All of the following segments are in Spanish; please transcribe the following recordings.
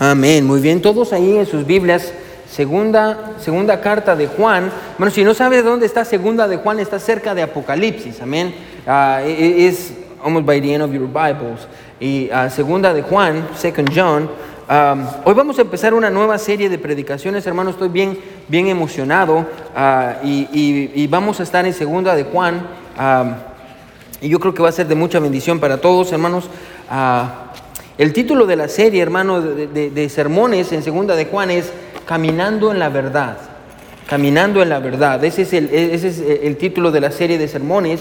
Amén. Muy bien, todos ahí en sus Biblias, segunda, segunda carta de Juan. Bueno, si no sabe de dónde está segunda de Juan, está cerca de Apocalipsis. Amén. Ah, es almost by the end of your Bibles. Y ah, segunda de Juan, Second John. hoy vamos a empezar una nueva serie de predicaciones, hermanos. Estoy bien, bien emocionado ah, y, vamos a estar en segunda de Juan. y yo creo que va a ser de mucha bendición para todos, hermanos. El título de la serie, hermano, de, sermones en segunda de Juan es Caminando en la verdad. Caminando en la verdad. Ese es el, ese es el título de la serie de sermones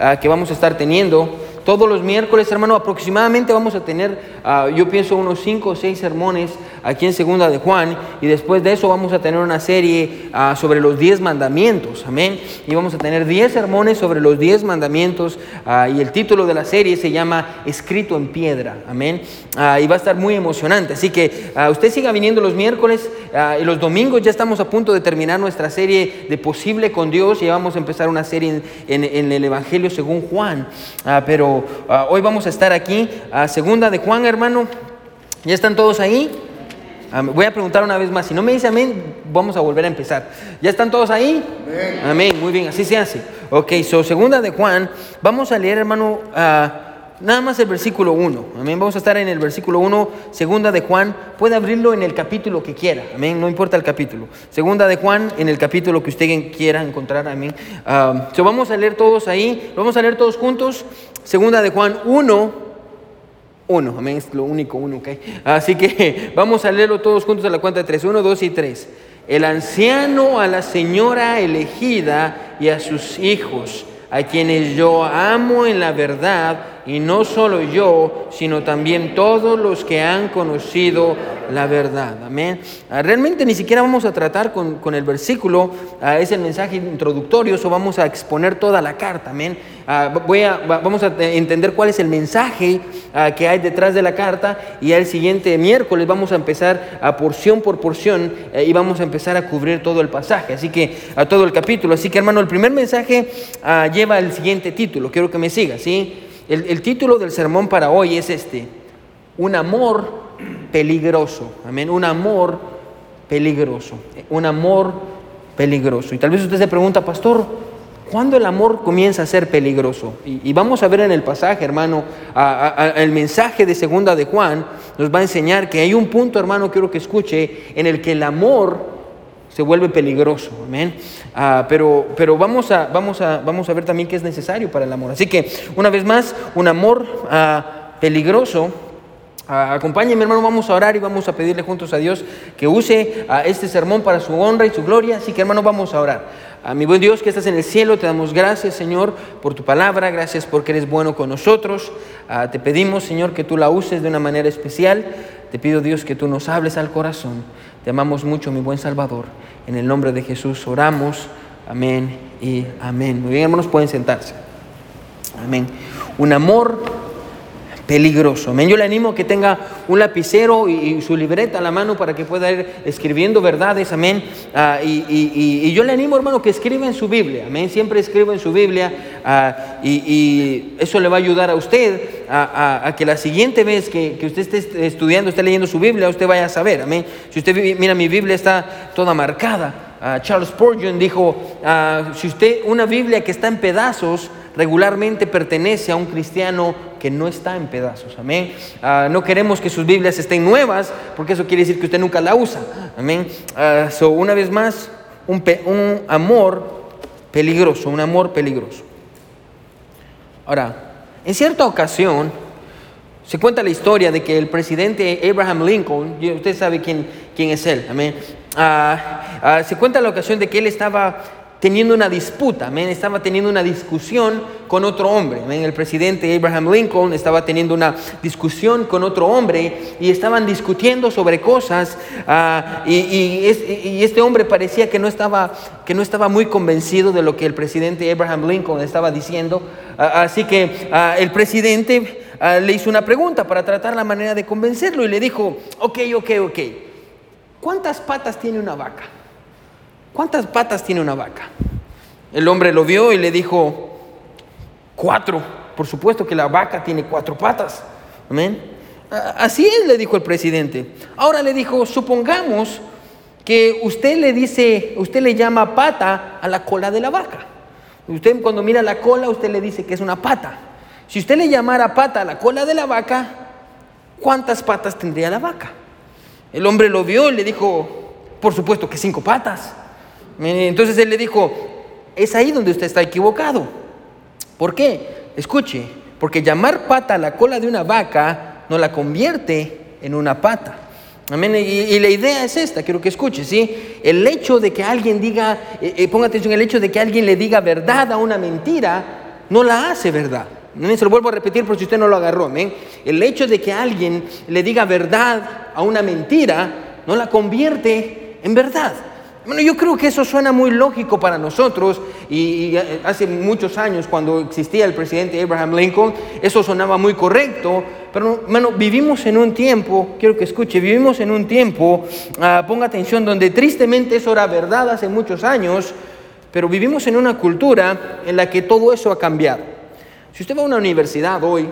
ah, que vamos a estar teniendo. Todos los miércoles, hermano, aproximadamente vamos a tener, ah, yo pienso, unos cinco o seis sermones aquí en Segunda de Juan. Y después de eso vamos a tener una serie ah, sobre los diez mandamientos. Amén. Y vamos a tener diez sermones sobre los diez mandamientos. ah, y el título de la serie se llama Escrito en piedra. Amén. Ah, y va a estar muy emocionante. Así que usted siga viniendo los miércoles y los domingos. Ya estamos a punto de terminar nuestra serie de Posible con Dios. Y vamos a empezar una serie en, en- el Evangelio según Juan. Pero hoy vamos a estar aquí, a segunda de Juan, hermano. ¿Ya están todos ahí? Amén. Voy a preguntar una vez más. Si no me dice amén, vamos a volver a empezar. ¿Ya están todos ahí? Amén. Muy bien, así se hace. Ok, so segunda de Juan. Vamos a leer, hermano, ah, nada más el versículo 1. Amén. Vamos a estar en el versículo 1, segunda de Juan. Puede abrirlo en el capítulo que quiera. Amén. No importa el capítulo. Segunda de Juan, en el capítulo que usted quiera encontrar. Amén. Ah, so vamos a leer todos ahí. Vamos a leer todos juntos. Segunda de Juan 1. Uno, amén, es lo único, uno, ok. Así que vamos a leerlo todos juntos a la cuenta de tres. Uno, dos y tres. El anciano a la señora elegida y a sus hijos, a quienes yo amo en la verdad, y no solo yo, sino también todos los que han conocido la verdad. Amén. Ah, Realmente ni siquiera vamos a tratar con, con el versículo, ah, es el mensaje introductorio, o vamos a exponer toda la carta. Amén. Ah, voy a, va- vamos a te- entender cuál es el mensaje que hay detrás de la carta y el siguiente miércoles vamos a empezar a porción por porción eh, y vamos a empezar a cubrir todo el pasaje, así que a todo el capítulo. Así que hermano, el primer mensaje lleva el siguiente título, quiero que me siga, ¿sí? El, título del sermón para hoy es este, un amor peligroso, amén, un amor peligroso, un amor peligroso. Y tal vez usted se pregunta, pastor, ¿cuándo el amor comienza a ser peligroso? Y, vamos a ver en el pasaje, hermano, el mensaje de segunda de Juan nos va a enseñar que hay un punto, hermano, quiero que escuche, en el que el amor se vuelve peligroso, amén. Ah, pero pero vamos, a, vamos, a, vamos a ver también qué es necesario para el amor. Así que, una vez más, un amor ah, peligroso. Ah, acompáñenme, hermano, vamos a orar y vamos a pedirle juntos a Dios que use este sermón para su honra y su gloria. Así que, hermano, vamos a orar. A mi buen Dios que estás en el cielo, te damos gracias, Señor, por tu palabra, gracias porque eres bueno con nosotros. Te pedimos, Señor, que tú la uses de una manera especial. Te pido, Dios, que tú nos hables al corazón. Te amamos mucho, mi buen Salvador. En el nombre de Jesús oramos. Amén y amén. Muy bien, hermanos, pueden sentarse. Amén. Un amor peligroso. Amén. Yo le animo a que tenga un lapicero y, su libreta a la mano para que pueda ir escribiendo verdades. Amén. Ah, y, y- y- yo le animo, hermano, que escriba en su Biblia. Amén. Siempre escriba en su Biblia. ah, y, eso le va a ayudar a usted a, a- que la siguiente vez que, que usted esté estudiando, esté leyendo su Biblia, usted vaya a saber. Amén. Si usted mira, mi Biblia está toda marcada. Ah, Charles Spurgeon dijo, si usted, una Biblia que está en pedazos, regularmente pertenece a un cristiano que no está en pedazos. Amén. Ah, no queremos que sus Biblias estén nuevas, porque eso quiere decir que usted nunca la usa. Amén. Ah, so, una vez más, un, amor peligroso, un amor peligroso. Ahora, en cierta ocasión, se cuenta la historia de que el presidente Abraham Lincoln, usted sabe quién, quién es él, amén. Ah, se cuenta la ocasión de que él estaba teniendo una disputa, estaba teniendo una discusión con otro hombre. El presidente Abraham Lincoln estaba teniendo una discusión con otro hombre y estaban discutiendo sobre cosas ah, y, y es- y este hombre parecía que no, estaba, que no estaba muy convencido de lo que el presidente Abraham Lincoln estaba diciendo. Ah, así que ah, el presidente le hizo una pregunta para tratar la manera de convencerlo y le dijo, ok, ok, ok, ¿cuántas patas tiene una vaca? ¿Cuántas patas tiene una vaca? El hombre lo vio y le dijo, cuatro. Por supuesto que la vaca tiene cuatro patas. Amén. Así es, le dijo el presidente. Ahora le dijo, supongamos que usted le dice, usted le llama pata a la cola de la vaca. Usted cuando mira la cola, usted le dice que es una pata. Si usted le llamara pata a la cola de la vaca, ¿cuántas patas tendría la vaca? El hombre lo vio y le dijo, por supuesto que cinco patas. Entonces él le dijo, es ahí donde usted está equivocado. ¿Por qué? Escuche, porque llamar pata a la cola de una vaca no la convierte en una pata. Amén. Y, la idea es esta, quiero que escuche, ¿sí? El hecho de que alguien diga, eh, eh, ponga atención, el hecho de que alguien le diga verdad a una mentira, no la hace verdad. Se lo vuelvo a repetir por si usted no lo agarró. Amén. El hecho de que alguien le diga verdad a una mentira, no la convierte en verdad. Bueno, yo creo que eso suena muy lógico para nosotros y, hace muchos años cuando existía el presidente Abraham Lincoln, eso sonaba muy correcto, pero bueno, vivimos en un tiempo, quiero que escuche, vivimos en un tiempo, ah, ponga atención, donde tristemente eso era verdad hace muchos años, pero vivimos en una cultura en la que todo eso ha cambiado. Si usted va a una universidad hoy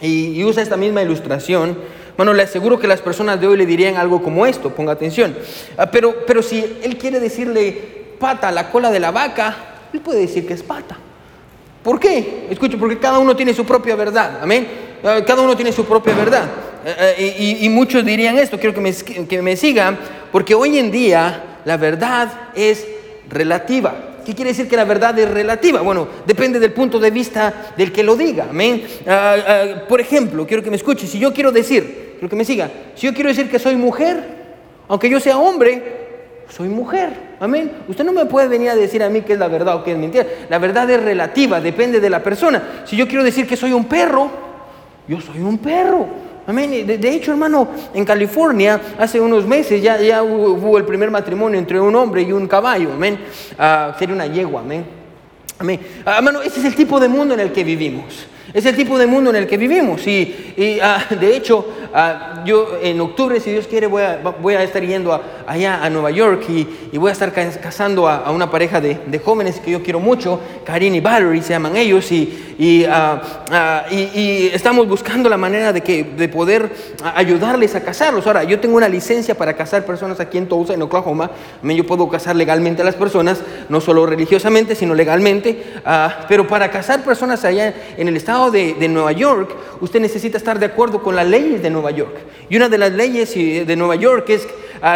y usa esta misma ilustración, bueno, le aseguro que las personas de hoy le dirían algo como esto, ponga atención. Ah, pero, pero si él quiere decirle pata a la cola de la vaca, él puede decir que es pata. ¿Por qué? Escuche, porque cada uno tiene su propia verdad, amén. Ah, cada uno tiene su propia verdad. Eh, y, muchos dirían esto, quiero que me, que me sigan, porque hoy en día la verdad es relativa. ¿Qué quiere decir que la verdad es relativa? Bueno, depende del punto de vista del que lo diga. Amén. Ah, por ejemplo, quiero que me escuche. Si yo quiero decir, Quiero que me siga. Si yo quiero decir que soy mujer, aunque yo sea hombre, soy mujer. Amén. Usted no me puede venir a decir a mí que es la verdad o que es mentira. La verdad es relativa, depende de la persona. Si yo quiero decir que soy un perro, yo soy un perro. Amén. De, hecho, hermano, en California, hace unos meses ya, ya hubo, el primer matrimonio entre un hombre y un caballo. Amén. Uh, sería una yegua. Amén. Amén. Uh, hermano, ese es el tipo de mundo en el que vivimos. Es el tipo de mundo en el que vivimos. Y, y ah, de hecho, ah, yo en octubre, si Dios quiere, voy a, voy a estar yendo allá a Nueva York y, y voy a estar casando a, una pareja de, de, jóvenes que yo quiero mucho, Karin y Valerie se llaman ellos, y, ah, y, estamos buscando la manera de, que, de poder ayudarles a casarlos. Ahora, yo tengo una licencia para casar personas aquí en Tulsa, en Oklahoma. Yo puedo casar legalmente a las personas, no solo religiosamente, sino legalmente. pero para casar personas allá en el estado de, Nueva York, usted necesita estar de acuerdo con las leyes de Nueva York. Y una de las leyes de Nueva York es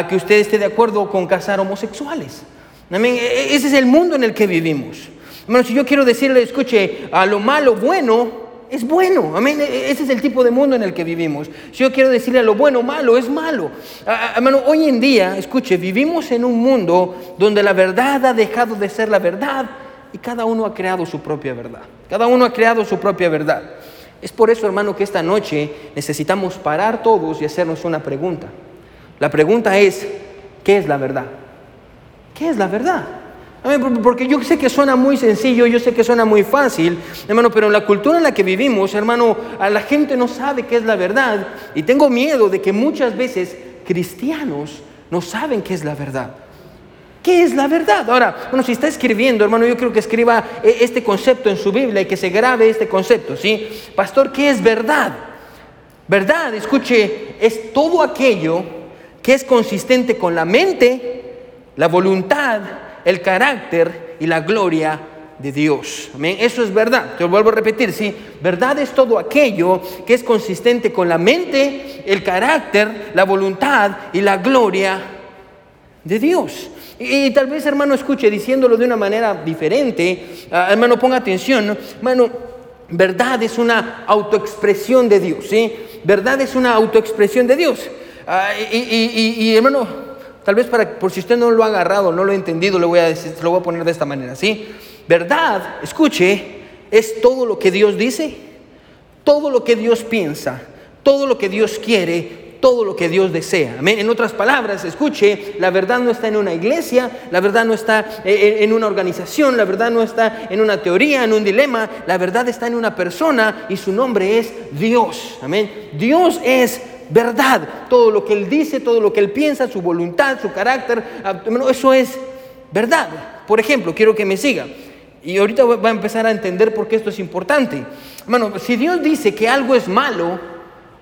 que usted esté de acuerdo con casar homosexuales. E, e, ese es el mundo en el que vivimos. Bueno, si yo quiero decirle, escuche, a lo malo bueno, es bueno. Amén. E, ese es el tipo de mundo en el que vivimos. Si yo quiero decirle a lo bueno malo, es malo. Hermano, hoy en día, escuche, vivimos en un mundo donde la verdad ha dejado de ser la verdad y cada uno ha creado su propia verdad. Cada uno ha creado su propia verdad. Es por eso, hermano, que esta noche necesitamos parar todos y hacernos una pregunta. La pregunta es, ¿qué es la verdad? ¿Qué es la verdad? Porque yo sé que suena muy sencillo, yo sé que suena muy fácil, hermano, pero en la cultura en la que vivimos, hermano, a la gente no sabe qué es la verdad. Y tengo miedo de que muchas veces cristianos no saben qué es la verdad. ¿Qué es la verdad? Ahora, bueno, si está escribiendo, hermano, yo creo que escriba eh, este concepto en su Biblia y que se grabe este concepto, ¿sí? Pastor, ¿qué es verdad? Verdad, escuche, es todo aquello que es consistente con la mente, la voluntad, el carácter y la gloria de Dios. Amén. Eso es verdad. Te lo vuelvo a repetir, sí. Verdad es todo aquello que es consistente con la mente, el carácter, la voluntad y la gloria de Dios. Y, tal vez, hermano, escuche diciéndolo de una manera diferente. Ah, hermano, ponga atención. Hermano, verdad es una autoexpresión de Dios. ¿sí? Verdad es una autoexpresión de Dios. Ah, y, hermano, tal vez para, por si usted no lo ha agarrado, no lo ha entendido, le voy a decir, lo voy a poner de esta manera. ¿sí? Verdad, escuche, es todo lo que Dios dice, todo lo que Dios piensa, todo lo que Dios quiere, todo lo que Dios desea. En otras palabras, escuche, la verdad no está en una iglesia, la verdad no está eh, en una organización, la verdad no está en una teoría, en un dilema, la verdad está en una persona y su nombre es Dios. Amén. Dios es verdad. Todo lo que Él dice, todo lo que Él piensa, su voluntad, su carácter, ah, eso es verdad. Por ejemplo, quiero que me siga. Y ahorita va a empezar a entender por qué esto es importante. Hermano, si Dios dice que algo es malo,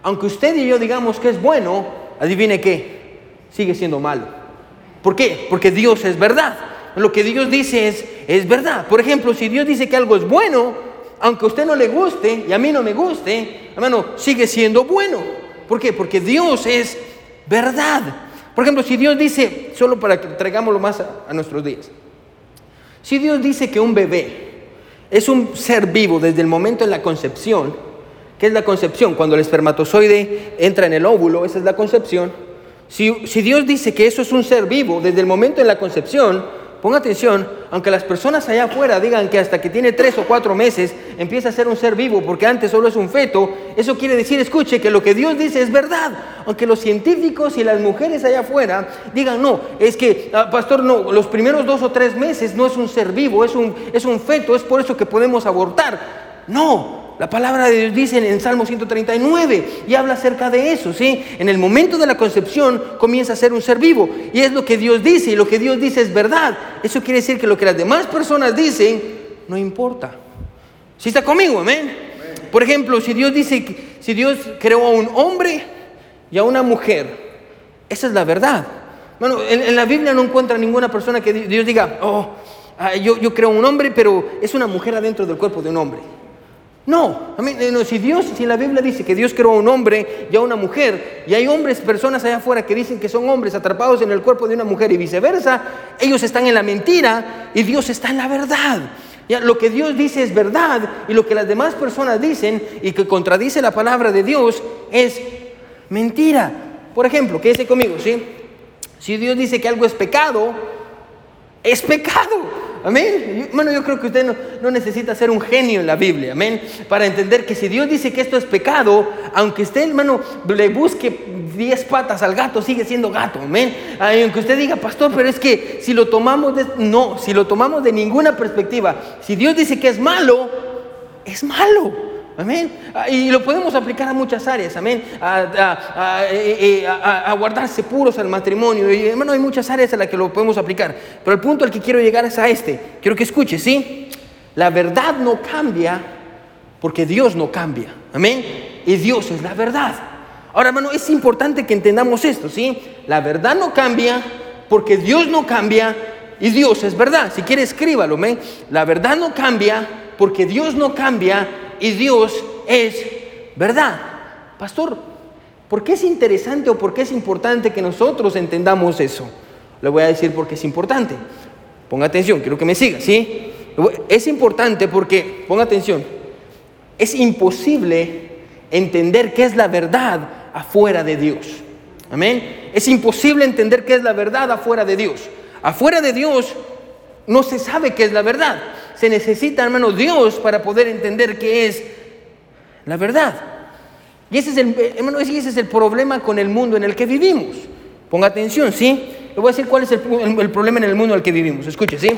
aunque usted y yo digamos que es bueno, adivine qué, sigue siendo malo. ¿Por qué? Porque Dios es verdad. Lo que Dios dice es, es verdad. Por ejemplo, si Dios dice que algo es bueno, aunque a usted no le guste y a mí no me guste, hermano, sigue siendo bueno. ¿Por qué? Porque Dios es verdad. Por ejemplo, si Dios dice, solo para que traigámoslo más a, a nuestros días, si Dios dice que un bebé es un ser vivo desde el momento de la concepción, ¿qué es la concepción? Cuando el espermatozoide entra en el óvulo, esa es la concepción. Si, si Dios dice que eso es un ser vivo desde el momento de la concepción, Ponga atención, aunque las personas allá afuera digan que hasta que tiene tres o cuatro meses empieza a ser un ser vivo porque antes solo es un feto, eso quiere decir, escuche, que lo que Dios dice es verdad. Aunque los científicos y las mujeres allá afuera digan, no, es que, ah, pastor, no, los primeros dos o tres meses no es un ser vivo, es un, es un feto, es por eso que podemos abortar. No, la palabra de Dios dice en Salmo 139 y habla acerca de eso, ¿sí? En el momento de la concepción comienza a ser un ser vivo y es lo que Dios dice y lo que Dios dice es verdad. Eso quiere decir que lo que las demás personas dicen no importa. ¿Sí está conmigo? Amén. Por ejemplo, si Dios dice, si Dios creó a un hombre y a una mujer, esa es la verdad. Bueno, en, la Biblia no encuentra ninguna persona que Dios diga, oh, ah, yo, yo creo un hombre, pero es una mujer adentro del cuerpo de un hombre. No, si Dios, si la Biblia dice que Dios creó a un hombre y a una mujer, y hay hombres, personas allá afuera que dicen que son hombres atrapados en el cuerpo de una mujer y viceversa, ellos están en la mentira y Dios está en la verdad. Lo que Dios dice es verdad y lo que las demás personas dicen y que contradice la palabra de Dios es mentira. Por ejemplo, quédese conmigo, ¿sí? Si Dios dice que algo es pecado, es pecado. Amén. Bueno, yo creo que usted no, necesita ser un genio en la Biblia, amén, para entender que si Dios dice que esto es pecado, aunque usted, hermano, le busque diez patas al gato, sigue siendo gato, amén. Aunque usted diga, pastor, pero es que si lo tomamos de, no, si lo tomamos de ninguna perspectiva, si Dios dice que es malo, es malo. Amén. Ah, y lo podemos aplicar a muchas áreas, amén. A, eh, eh, guardarse puros al matrimonio. Hermano, hay muchas áreas a las que lo podemos aplicar. Pero el punto al que quiero llegar es a este. Quiero que escuche, ¿sí? La verdad no cambia porque Dios no cambia. Amén. Y Dios es la verdad. Ahora, hermano, es importante que entendamos esto, ¿sí? La verdad no cambia porque Dios no cambia y Dios es verdad. Si quiere, escríbalo, amén. La verdad no cambia porque Dios no cambia y Dios es verdad. Pastor, ¿por qué es interesante o por qué es importante que nosotros entendamos eso? Le voy a decir por qué es importante. Ponga atención, quiero que me siga, ¿sí? Es importante porque, ponga atención, es imposible entender qué es la verdad afuera de Dios. Amén. Es imposible entender qué es la verdad afuera de Dios. Afuera de Dios no se sabe qué es la verdad se necesita, hermano, Dios para poder entender qué es la verdad. Y ese es el, hermano, ese es el problema con el mundo en el que vivimos. Ponga atención, ¿sí? Le voy a decir cuál es el, problema en el mundo en el que vivimos. Escuche, ¿sí?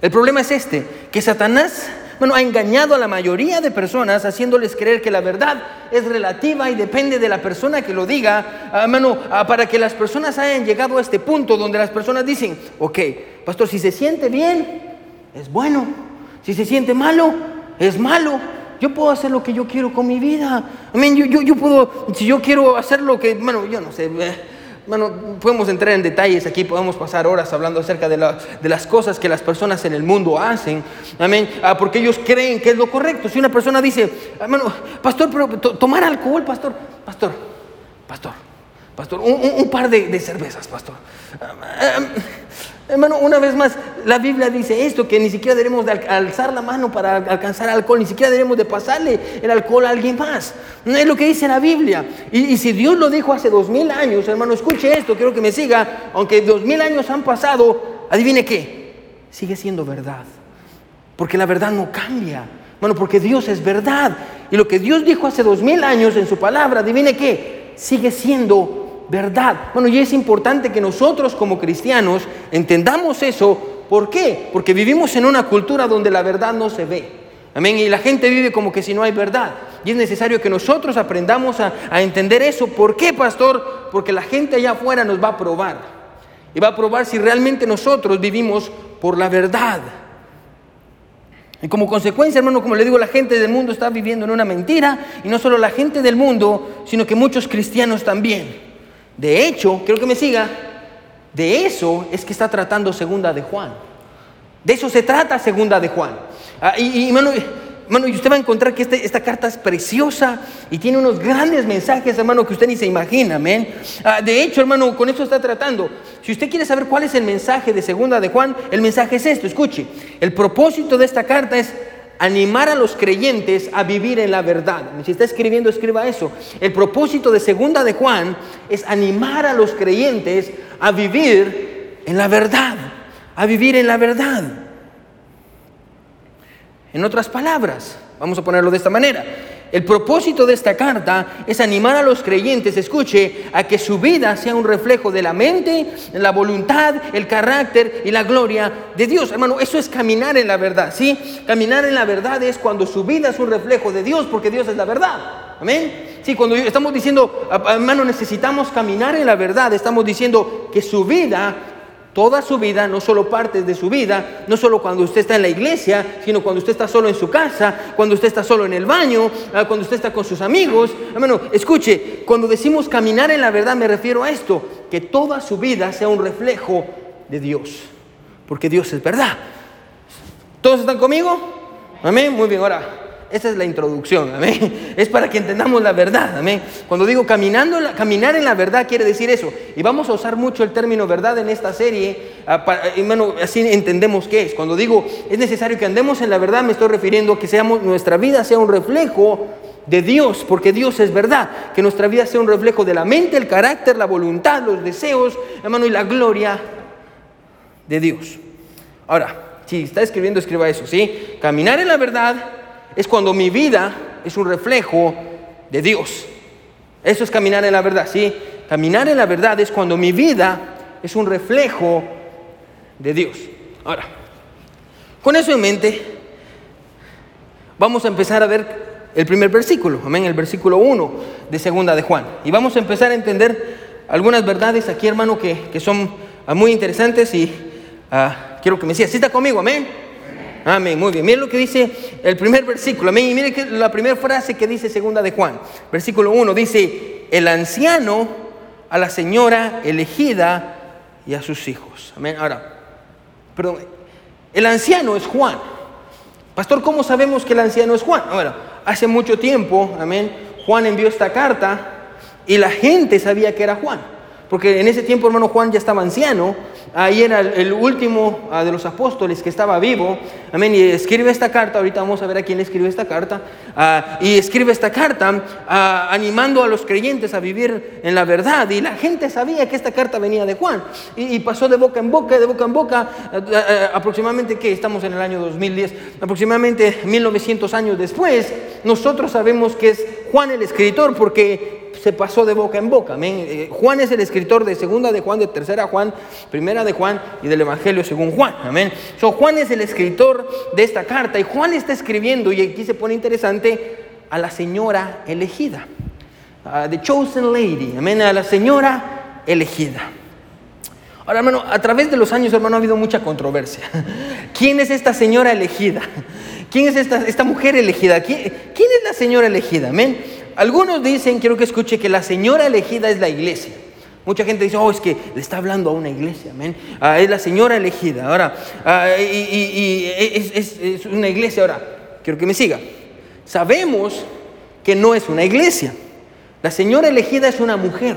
El problema es este, que Satanás bueno, ha engañado a la mayoría de personas haciéndoles creer que la verdad es relativa y depende de la persona que lo diga, hermano, ah, para que las personas hayan llegado a este punto donde las personas dicen, ok, pastor, si se siente bien, es bueno. Si se siente malo, es malo. Yo puedo hacer lo que yo quiero con mi vida. Amén. Yo, yo, yo puedo, si yo quiero hacer lo que, bueno, yo no sé. Bueno, podemos entrar en detalles aquí, podemos pasar horas hablando acerca de, de, las cosas que las personas en el mundo hacen. Amén. Ah, porque ellos creen que es lo correcto. Si una persona dice, hermano, pastor, pero tomar alcohol, pastor, pastor, pastor, pastor, un, par de, cervezas, pastor. Ah, Hermano, una vez más, la Biblia dice esto, que ni siquiera debemos de alzar la mano para alcanzar alcohol, ni siquiera debemos de pasarle el alcohol a alguien más. Es lo que dice la Biblia. Y, si Dios lo dijo hace dos mil años, hermano, escuche esto, quiero que me siga, aunque dos mil años han pasado, adivine qué, sigue siendo verdad. Porque la verdad no cambia. Bueno, porque Dios es verdad. Y lo que Dios dijo hace dos mil años en su palabra, adivine qué, sigue siendo verdad. Bueno, y es importante que nosotros como cristianos entendamos eso. ¿Por qué? Porque vivimos en una cultura donde la verdad no se ve. Amén. Y la gente vive como que si no hay verdad. Y es necesario que nosotros aprendamos a, entender eso. ¿Por qué, pastor? Porque la gente allá afuera nos va a probar. Y va a probar si realmente nosotros vivimos por la verdad. Y como consecuencia, hermano, como le digo, la gente del mundo está viviendo en una mentira, y no solo la gente del mundo, sino que muchos cristianos también. De hecho, quiero que me siga, de eso es que está tratando segunda de Juan. De eso se trata segunda de Juan. Ah, y, Hermano, y usted va a encontrar que este, esta carta es preciosa y tiene unos grandes mensajes, hermano, que usted ni se imagina, amén. Ah, de hecho, hermano, con eso está tratando. Si usted quiere saber cuál es el mensaje de segunda de Juan, el mensaje es esto, escuche. El propósito de esta carta es animar a los creyentes a vivir en la verdad. Si está escribiendo, escriba eso. El propósito de segunda de Juan es animar a los creyentes a vivir en la verdad, a vivir en la verdad. En otras palabras, vamos a ponerlo de esta manera, el propósito de esta carta es animar a los creyentes, escuche, a que su vida sea un reflejo de la mente, la voluntad, el carácter y la gloria de Dios. Hermano, eso es caminar en la verdad, ¿sí? Caminar en la verdad es cuando su vida es un reflejo de Dios, porque Dios es la verdad. Amén. Sí, cuando estamos diciendo, hermano, necesitamos caminar en la verdad, estamos diciendo que su vida toda su vida, no solo partes de su vida, no solo cuando usted está en la iglesia, sino cuando usted está solo en su casa, cuando usted está solo en el baño, ah, cuando usted está con sus amigos. Hermano, escuche, cuando decimos caminar en la verdad me refiero a esto, que toda su vida sea un reflejo de Dios, porque Dios es verdad. ¿Todos están conmigo? Amén, muy bien, ahora esa es la introducción, amén. Es para que entendamos la verdad, amén. Cuando digo caminando, caminar en la verdad quiere decir eso. Y vamos a usar mucho el término verdad en esta serie, ah, hermano, así entendemos qué es. Cuando digo es necesario que andemos en la verdad, me estoy refiriendo a que nuestra vida sea un reflejo de Dios, porque Dios es verdad. Que nuestra vida sea un reflejo de la mente, el carácter, la voluntad, los deseos, hermano, y la gloria de Dios. Ahora, si está escribiendo, escriba eso, ¿sí? Caminar en la verdad es cuando mi vida es un reflejo de Dios. Eso es caminar en la verdad, ¿sí? Caminar en la verdad es cuando mi vida es un reflejo de Dios. Ahora, con eso en mente, vamos a empezar a ver el primer versículo, amén, el versículo 1 de segunda de Juan. Y vamos a empezar a entender algunas verdades aquí, hermano, que, son muy interesantes y ah, quiero que me sigas. ¿Sí conmigo? Amén. Amén, muy bien. Miren lo que dice el primer versículo. Amén. Y miren la primera frase que dice segunda de Juan. Versículo 1 dice, el anciano a la señora elegida y a sus hijos. Amén. Ahora, perdón, el anciano es Juan. Pastor, ¿cómo sabemos que el anciano es Juan? Bueno, hace mucho tiempo, amén, Juan envió esta carta y la gente sabía que era Juan. Porque en ese tiempo, hermano Juan ya estaba anciano, ahí era el último ah, de los apóstoles que estaba vivo, amén, y escribe esta carta, ahorita vamos a ver a quién escribe esta carta, ah, y escribe esta carta ah, animando a los creyentes a vivir en la verdad, y la gente sabía que esta carta venía de Juan, y, pasó de boca en boca, de boca en boca, aproximadamente, que estamos en el año 2010, aproximadamente 1900 años después, nosotros sabemos que es Juan el escritor, porque se pasó de boca en boca. Amén. Eh, Juan es el escritor de segunda de Juan, de tercera Juan, primera de Juan y del Evangelio según Juan. Amén. So, Juan es el escritor de esta carta y Juan está escribiendo, y aquí se pone interesante, a la señora elegida. the chosen lady. Amén. A la señora elegida. Ahora, hermano, a través de los años, hermano, ha habido mucha controversia. ¿Quién es esta señora elegida? ¿Quién es esta, esta mujer elegida? ¿Quién, ¿Quién es la señora elegida? Amén. Algunos dicen, quiero que escuche, que la señora elegida es la iglesia. Mucha gente dice, oh, es que le está hablando a una iglesia, amén. Ah, es la señora elegida. Ahora, ah, y, es, una iglesia. Ahora, quiero que me siga. Sabemos que no es una iglesia. La señora elegida es una mujer.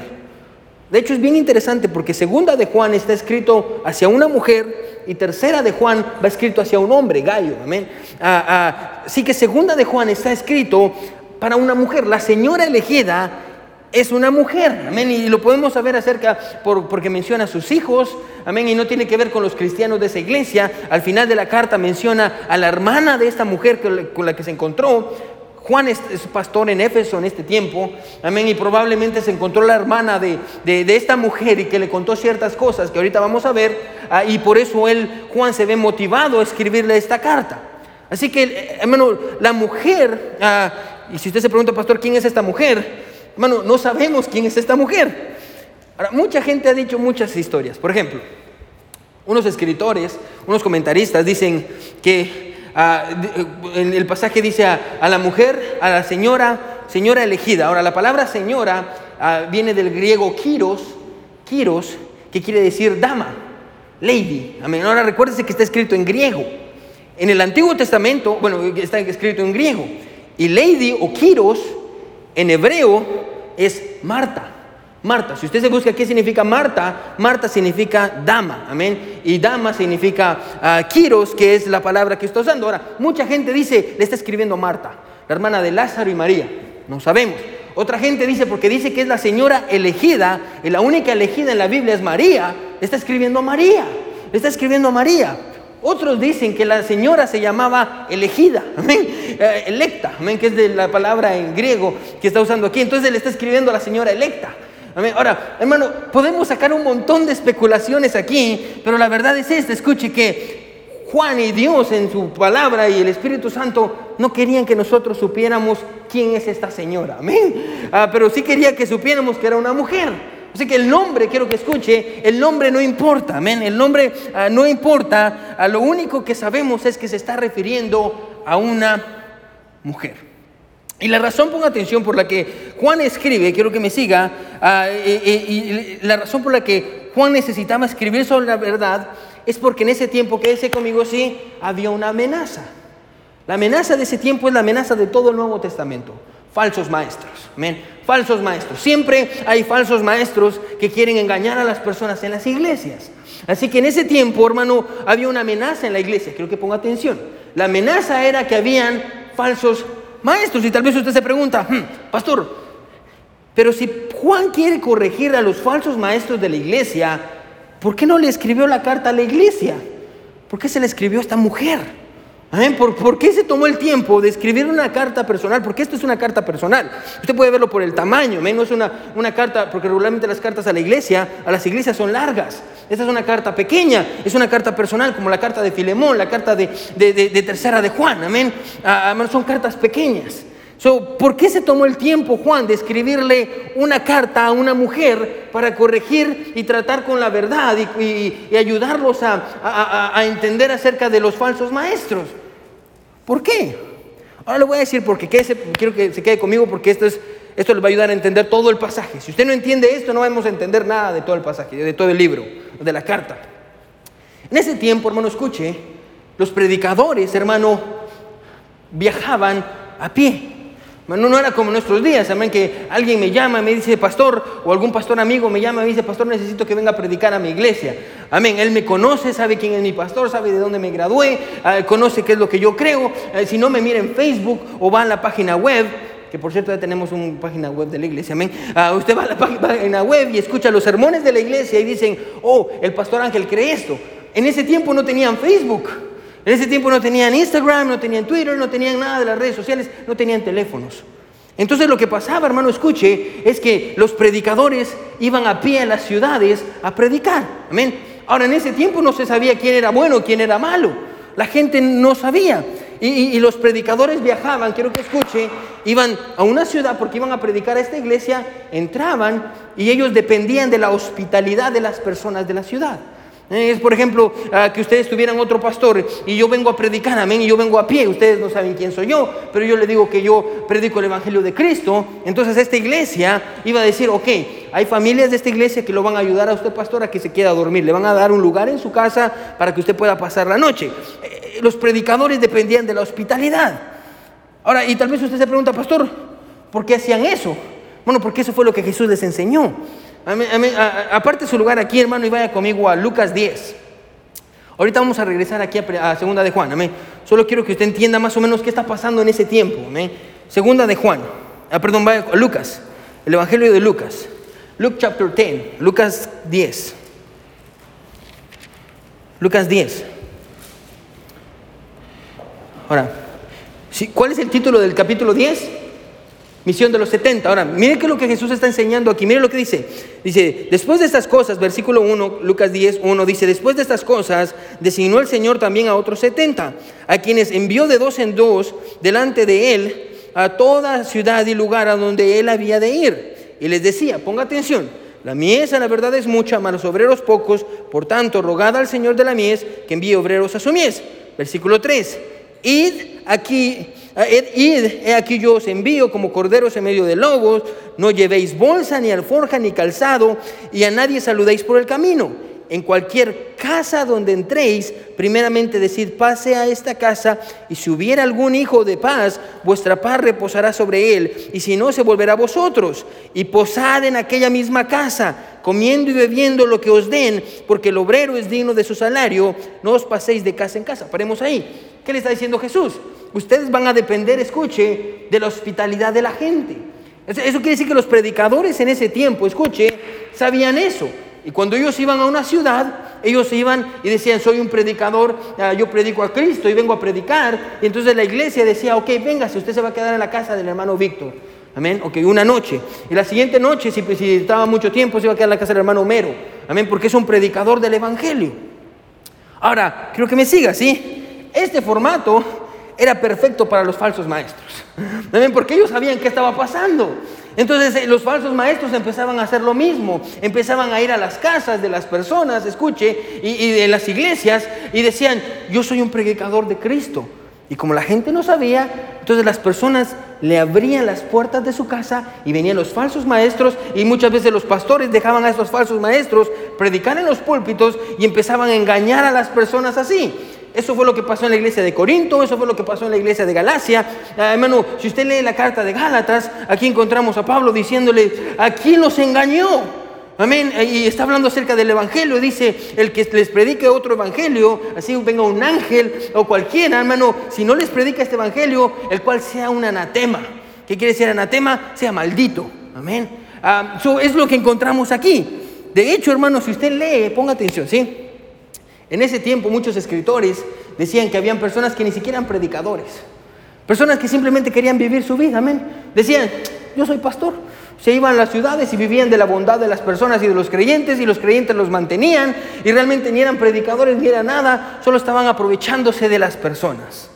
De hecho, es bien interesante porque segunda de Juan está escrito hacia una mujer y tercera de Juan va escrito hacia un hombre, Gallo, amén. Ah, así que segunda de Juan está escrito para una mujer. La señora elegida es una mujer, amén, y lo podemos saber acerca por, porque menciona a sus hijos, amén, y no tiene que ver con los cristianos de esa iglesia. Al final de la carta menciona a la hermana de esta mujer con la que se encontró. Juan es, pastor en Éfeso en este tiempo, amén, y probablemente se encontró la hermana de, esta mujer y que le contó ciertas cosas que ahorita vamos a ver, ah, y por eso él, Juan, se ve motivado a escribirle esta carta. Así que, eh, hermano, la mujer... Ah, y si usted se pregunta, pastor, ¿quién es esta mujer? Hermano, no sabemos quién es esta mujer. Ahora, mucha gente ha dicho muchas historias. Por ejemplo, unos escritores, unos comentaristas dicen que ah, de- el, el pasaje dice a, la mujer, a la señora, señora elegida. Ahora, la palabra señora ah, viene del griego kiros, kiros, que quiere decir dama, lady. Ahora recuérdese que está escrito en griego. En el Antiguo Testamento, bueno, está escrito en griego. Y lady o kiros en hebreo es Marta. Marta, si usted se busca qué significa Marta, Marta significa dama, amén. Y dama significa ah, kiros, que es la palabra que está usando. Ahora, mucha gente dice, le está escribiendo Marta, la hermana de Lázaro y María. No sabemos. Otra gente dice, porque dice que es la señora elegida, y la única elegida en la Biblia es María, le está escribiendo a María, le está escribiendo a María. Otros dicen que la señora se llamaba elegida, amén, Eh, electa, amén, que es de la palabra en griego que está usando aquí. Entonces le está escribiendo a la señora electa. Amén. Ahora, hermano, podemos sacar un montón de especulaciones aquí, pero la verdad es esta, escuche que Juan y Dios en su palabra y el Espíritu Santo no querían que nosotros supiéramos quién es esta señora, amén. Ah, pero sí quería que supiéramos que era una mujer. Así que el nombre, quiero que escuche, el nombre no importa, amén. El nombre ah, no importa, a lo único que sabemos es que se está refiriendo a una mujer. Y la razón, ponga atención, por la que Juan escribe, quiero que me siga, ah, eh, eh, y la razón por la que Juan necesitaba escribir sobre la verdad es porque en ese tiempo, quédese conmigo, sí, había una amenaza. La amenaza de ese tiempo es la amenaza de todo el Nuevo Testamento. Falsos maestros, amén. Falsos maestros. Siempre hay falsos maestros que quieren engañar a las personas en las iglesias. Así que en ese tiempo, hermano, había una amenaza en la iglesia. Quiero que ponga atención. La amenaza era que habían falsos maestros. Y tal vez usted se pregunta, "Hmm, pastor, pero si Juan quiere corregir a los falsos maestros de la iglesia, ¿por qué no le escribió la carta a la iglesia? ¿Por qué se le escribió a esta mujer? Amén. ¿Por, por qué se tomó el tiempo de escribir una carta personal? Porque esto es una carta personal. Usted puede verlo por el tamaño. amén. No es una, una carta, porque regularmente las cartas a la iglesia, a las iglesias son largas. Esta es una carta pequeña, es una carta personal, como la carta de Filemón, la carta de, de- de- tercera de Juan. Amén. Ah, ah, son cartas pequeñas. So, ¿Por qué se tomó el tiempo, Juan, de escribirle una carta a una mujer para corregir y tratar con la verdad y, y- ayudarlos a- a- a entender acerca de los falsos maestros? ¿Por qué? Ahora le voy a decir porque quédese- quiero que se quede conmigo porque esto, es, esto va a ayudar a entender todo el pasaje. Si usted no entiende esto, no vamos a entender nada de todo el pasaje, de todo el libro, de la carta. En ese tiempo, hermano, escuche, los predicadores, hermano, viajaban a pie. No, no era como nuestros días, amén, que alguien me llama y me dice, pastor, o algún pastor amigo me llama y me dice, pastor, necesito que venga a predicar a mi iglesia. Amén, él me conoce, sabe quién es mi pastor, sabe de dónde me gradué, ah, conoce qué es lo que yo creo. Eh, si no me mira en Facebook o va a la página web, que por cierto ya tenemos una página web de la iglesia, amén. Ah, usted va a la pá- página web y escucha los sermones de la iglesia y dicen, oh, el pastor Ángel cree esto. En ese tiempo no tenían Facebook. En ese tiempo no tenían Instagram, no tenían Twitter, no tenían nada de las redes sociales, no tenían teléfonos. Entonces lo que pasaba, hermano, escuche, es que los predicadores iban a pie a las ciudades a predicar. Amén. Ahora, en ese tiempo no se sabía quién era bueno, quién era malo. La gente no sabía. Y, y- y los predicadores viajaban, quiero que escuche, iban a una ciudad porque iban a predicar a esta iglesia, entraban y ellos dependían de la hospitalidad de las personas de la ciudad. Eh, Es, por ejemplo, ah, que ustedes tuvieran otro pastor y yo vengo a predicar, amén, y yo vengo a pie. Ustedes no saben quién soy yo, pero yo le digo que yo predico el Evangelio de Cristo. Entonces esta iglesia iba a decir, ok, hay familias de esta iglesia que lo van a ayudar a usted, pastor, a que se quede a dormir. Le van a dar un lugar en su casa para que usted pueda pasar la noche. Eh, Los predicadores dependían de la hospitalidad. Ahora, y tal vez usted se pregunta, pastor, ¿por qué hacían eso? Bueno, porque eso fue lo que Jesús les enseñó. Aparte su lugar aquí, hermano, y vaya conmigo a Lucas 10. Ahorita vamos a regresar aquí a, Segunda de Juan, amén. Solo quiero que usted entienda más o menos qué está pasando en ese tiempo, amén. Segunda de Juan, ah, perdón, vaya a Lucas, el Evangelio de Lucas. Luke chapter 10, Lucas 10. Lucas 10. Ahora, ¿cuál es el título del capítulo 10? Misión de los 70. Ahora, mire qué es lo que Jesús está enseñando aquí. Mire lo que dice. Dice, después de estas cosas, versículo 1, Lucas 10, 1, dice, después de estas cosas, designó el Señor también a otros 70, a quienes envió de dos en dos delante de él a toda ciudad y lugar a donde él había de ir. Y les decía, ponga atención, la mies a la verdad es mucha, mas los obreros pocos, por tanto, rogad al Señor de la mies que envíe obreros a su mies. Versículo 3. id aquí, id, he aquí yo os envío como corderos en medio de lobos, no llevéis bolsa, ni alforja, ni calzado, y a nadie saludéis por el camino en cualquier casa donde entréis, primeramente decid, pase a esta casa, y si hubiera algún hijo de paz, vuestra paz reposará sobre él, y si no, se volverá a vosotros, y posad en aquella misma casa, comiendo y bebiendo lo que os den, porque el obrero es digno de su salario, no os paséis de casa en casa. Paremos ahí. ¿Qué le está diciendo Jesús? Ustedes van a depender, escuche, de la hospitalidad de la gente. Eso quiere decir que los predicadores en ese tiempo, escuche, sabían eso. Y cuando ellos iban a una ciudad, ellos iban y decían, soy un predicador, ah, yo predico a Cristo y vengo a predicar. Y entonces la iglesia decía, ok, venga, si usted se va a quedar en la casa del hermano Víctor. Amén. Ok, una noche. Y la siguiente noche, si, si estaba mucho tiempo, se iba a quedar en la casa del hermano Homero. Amén, porque es un predicador del Evangelio. Ahora, quiero que me siga, ¿sí? Este formato era perfecto para los falsos maestros. Amén, porque ellos sabían qué estaba pasando. Entonces eh, los falsos maestros empezaban a hacer lo mismo, empezaban a ir a las casas de las personas, escuche, y, de las iglesias, y decían, yo soy un predicador de Cristo. Y como la gente no sabía, entonces las personas le abrían las puertas de su casa y venían los falsos maestros y muchas veces los pastores dejaban a esos falsos maestros predicar en los púlpitos y empezaban a engañar a las personas así. Eso fue lo que pasó en la iglesia de Corinto, eso fue lo que pasó en la iglesia de Galacia. Ah, hermano, si usted lee la carta de Gálatas, aquí encontramos a Pablo diciéndole, ¿a quién los engañó? Amén. Y está hablando acerca del evangelio. Dice, el que les predique otro evangelio, así venga un ángel o cualquiera, hermano, si no les predica este evangelio, el cual sea un anatema. ¿Qué quiere decir anatema? Sea maldito. Amén. Ah, eso es lo que encontramos aquí. De hecho, hermano, si usted lee, ponga atención, ¿sí? En ese tiempo muchos escritores decían que habían personas que ni siquiera eran predicadores, personas que simplemente querían vivir su vida, amén. Decían, yo soy pastor. Se iban a las ciudades y vivían de la bondad de las personas y de los creyentes y los creyentes los mantenían y realmente ni eran predicadores ni era nada, solo estaban aprovechándose de las personas.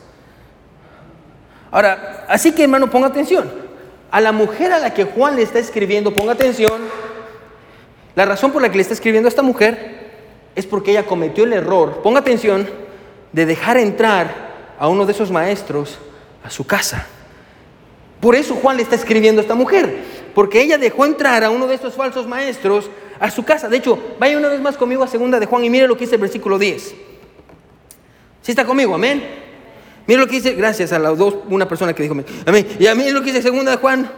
Ahora, así que hermano, ponga atención. A la mujer a la que Juan le está escribiendo, ponga atención, la razón por la que le está escribiendo a esta mujer es porque ella cometió el error, ponga atención, de dejar entrar a uno de esos maestros a su casa. Por eso Juan le está escribiendo a esta mujer, porque ella dejó entrar a uno de estos falsos maestros a su casa. De hecho, vaya una vez más conmigo a segunda de Juan y mire lo que dice el versículo 10. ¿Sí está conmigo? Amén. Mire lo que dice, gracias a las dos, una persona que dijo amén. Y a mí lo que dice segunda de Juan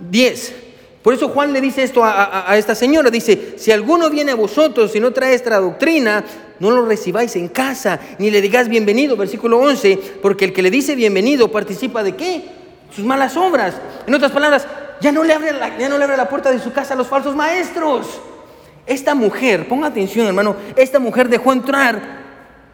10. Por eso Juan le dice esto a, esta señora, dice, si alguno viene a vosotros y no trae esta doctrina, no lo recibáis en casa, ni le digáis bienvenido, versículo 11, porque el que le dice bienvenido participa de qué? Sus malas obras. En otras palabras, ya no le abre la, ya no le abre la puerta de su casa a los falsos maestros. Esta mujer, ponga atención hermano, esta mujer dejó entrar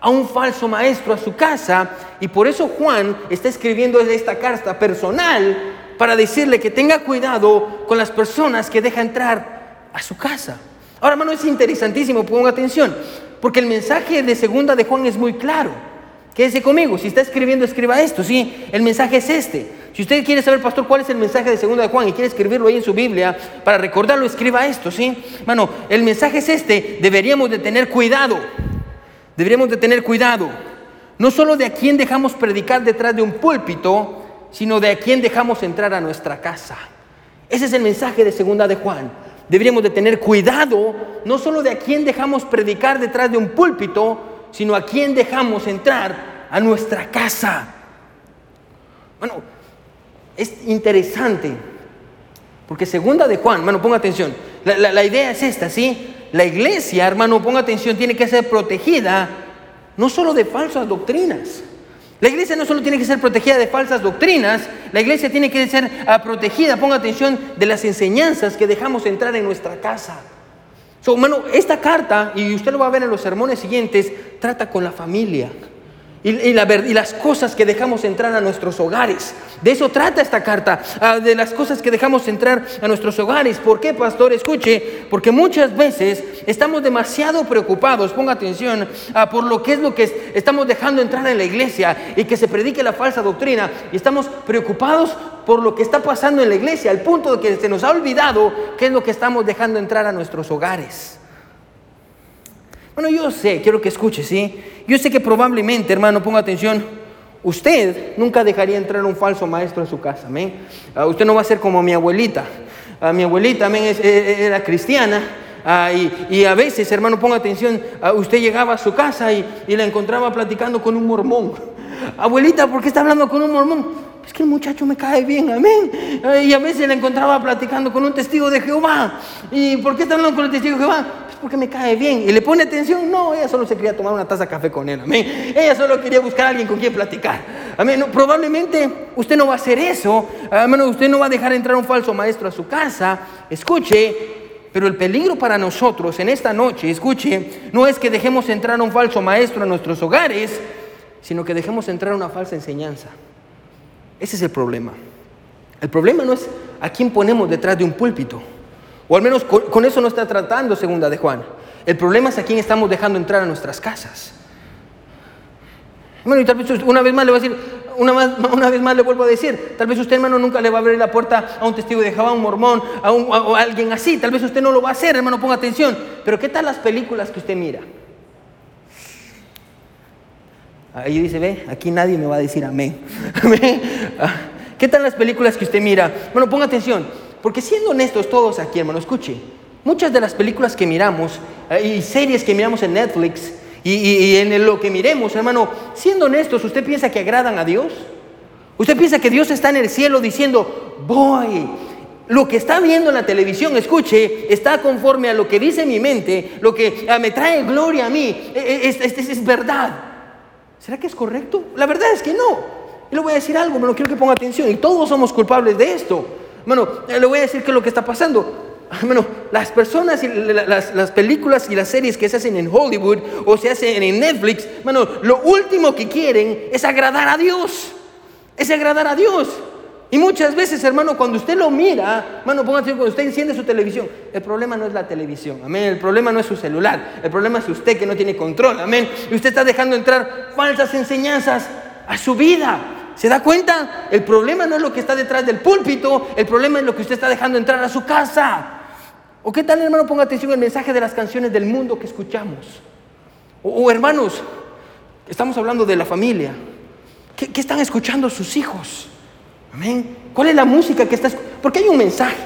a un falso maestro a su casa y por eso Juan está escribiendo esta carta personal para decirle que tenga cuidado con las personas que deja entrar a su casa. Ahora, hermano, es interesantísimo, ponga atención, porque el mensaje de segunda de Juan es muy claro. Quédese conmigo, si está escribiendo, escriba esto, sí, el mensaje es este. Si usted quiere saber, pastor, cuál es el mensaje de segunda de Juan y quiere escribirlo ahí en su Biblia, para recordarlo, escriba esto, sí. Hermano, el mensaje es este, deberíamos de tener cuidado, deberíamos de tener cuidado, no solo de a quién dejamos predicar detrás de un púlpito, sino de a quién dejamos entrar a nuestra casa. Ese es el mensaje de segunda de Juan. Deberíamos de tener cuidado no solo de a quién dejamos predicar detrás de un púlpito, sino a quién dejamos entrar a nuestra casa. Bueno, es interesante, porque segunda de Juan, hermano, ponga atención, la, la idea es esta, ¿sí? La iglesia, hermano, ponga atención, tiene que ser protegida no solo de falsas doctrinas, la iglesia no solo tiene que ser protegida de falsas doctrinas, la iglesia tiene que ser ah, protegida, ponga atención, de las enseñanzas que dejamos entrar en nuestra casa. So, esta carta, y usted lo va a ver en los sermones siguientes, trata con la familia. Y, las cosas que dejamos entrar a nuestros hogares. De eso trata esta carta, ah, de las cosas que dejamos entrar a nuestros hogares. ¿Por qué, pastor? Escuche, porque muchas veces estamos demasiado preocupados, ponga atención, ah, por lo que es lo que estamos dejando entrar en la iglesia y que se predique la falsa doctrina. Y estamos preocupados por lo que está pasando en la iglesia, al punto de que se nos ha olvidado qué es lo que estamos dejando entrar a nuestros hogares. Bueno, yo sé, quiero que escuche, ¿sí? Yo sé que probablemente, hermano, ponga atención, usted nunca dejaría entrar un falso maestro en su casa, amén. Ah, usted no va a ser como mi abuelita. Ah, mi abuelita, amén, e, e, era cristiana. Ah, y, a veces, hermano, ponga atención, usted llegaba a su casa y, y la encontraba platicando con un mormón. Abuelita, ¿por qué está hablando con un mormón? Es que el muchacho me cae bien, amén. Y a veces la encontraba platicando con un testigo de Jehová. ¿Y por qué está hablando con el testigo de Jehová? Pues porque me cae bien. ¿Y le pone atención? No, ella solo se quería tomar una taza de café con él, amén. Ella solo quería buscar a alguien con quien platicar. Amén. probablemente usted no va a hacer eso. Amén. Usted no va a dejar entrar un falso maestro a su casa. Escuche, pero el peligro para nosotros en esta noche, escuche, no es que dejemos entrar un falso maestro a nuestros hogares, sino que dejemos entrar una falsa enseñanza. Ese es el problema. El problema no es a quién ponemos detrás de un púlpito. O al menos con, eso no está tratando segunda de Juan. El problema es a quién estamos dejando entrar a nuestras casas. Bueno, y tal vez una vez más le voy a decir, una, vez más le vuelvo a decir, tal vez usted hermano nunca le va a abrir la puerta a un testigo de Jehová, a un mormón, a, a alguien así, tal vez usted no lo va a hacer, hermano, ponga atención. Pero ¿qué tal las películas que usted mira? Ahí dice, ve, aquí nadie me va a decir amén. Ah, ¿Qué tal las películas que usted mira? Bueno, ponga atención, porque siendo honestos todos aquí, hermano, escuche, muchas de las películas que miramos eh, y series que miramos en Netflix y, en lo que miremos, hermano, siendo honestos, ¿usted piensa que agradan a Dios? ¿Usted piensa que Dios está en el cielo diciendo, voy, lo que está viendo en la televisión, escuche, está conforme a lo que dice mi mente, lo que ah, me trae gloria a mí, e, e, es, es, es verdad. ¿Será que es correcto? La verdad es que no. Y le voy a decir algo, pero quiero que ponga atención. Y todos somos culpables de esto. Bueno, le voy a decir qué es lo que está pasando. Bueno, las personas y las, las, películas y las series que se hacen en Hollywood o se hacen en Netflix, bueno, lo último que quieren es agradar a Dios. Es agradar a Dios. Y muchas veces, hermano, cuando usted lo mira, hermano, atención, cuando usted enciende su televisión, el problema no es la televisión, amén. El problema no es su celular, el problema es usted que no tiene control, amén. Y usted está dejando entrar falsas enseñanzas a su vida. ¿Se da cuenta? El problema no es lo que está detrás del púlpito, el problema es lo que usted está dejando entrar a su casa. ¿O qué tal, hermano? Ponga atención el mensaje de las canciones del mundo que escuchamos. O, hermanos, estamos hablando de la familia. ¿Qué, ¿Qué están escuchando sus hijos? Amén. ¿Cuál es la música que estás? Porque hay un mensaje.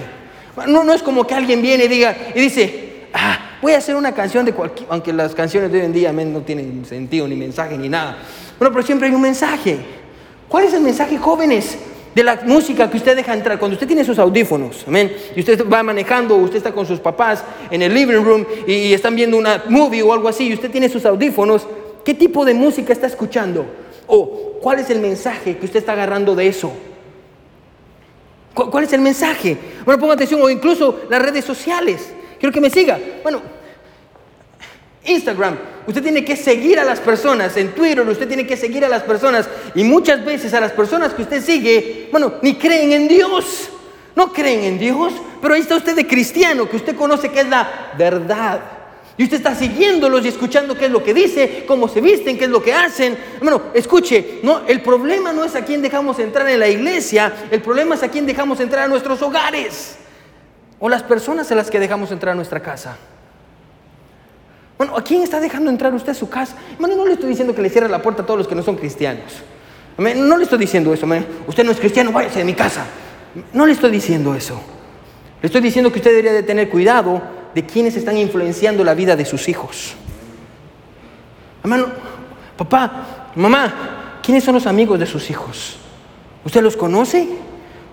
No, no es como que alguien viene y diga y dice, ah, voy a hacer una canción de cualquier, aunque las canciones de hoy en día amén, no tienen sentido ni mensaje ni nada. Bueno, pero siempre hay un mensaje. ¿Cuál es el mensaje, jóvenes? De la música que usted deja entrar, cuando usted tiene sus audífonos, amén, y usted va manejando, usted está con sus papás en el living room y, están viendo una movie o algo así, y usted tiene sus audífonos, ¿qué tipo de música está escuchando? ¿O cuál es el mensaje que usted está agarrando de eso? ¿Cuál es el mensaje? Bueno, ponga atención, o incluso las redes sociales. Quiero que me siga. Bueno, Instagram, usted tiene que seguir a las personas. En Twitter, usted tiene que seguir a las personas. Y muchas veces a las personas que usted sigue, bueno, ni creen en Dios. No creen en Dios, pero ahí está usted de cristiano, que usted conoce que es la verdad. Y usted está siguiéndolos y escuchando qué es lo que dice, cómo se visten, qué es lo que hacen. Bueno, escuche, no, el problema no es a quién dejamos entrar en la iglesia, el problema es a quién dejamos entrar a nuestros hogares o las personas a las que dejamos entrar a nuestra casa. Bueno, ¿a quién está dejando entrar usted a su casa? Bueno, no le estoy diciendo que le cierre la puerta a todos los que no son cristianos. No le estoy diciendo eso. Usted no es cristiano, váyase de mi casa. No le estoy diciendo eso. Le estoy diciendo que usted debería de tener cuidado de quienes están influenciando la vida de sus hijos. Hermano, papá, mamá, ¿quiénes son los amigos de sus hijos? ¿Usted los conoce?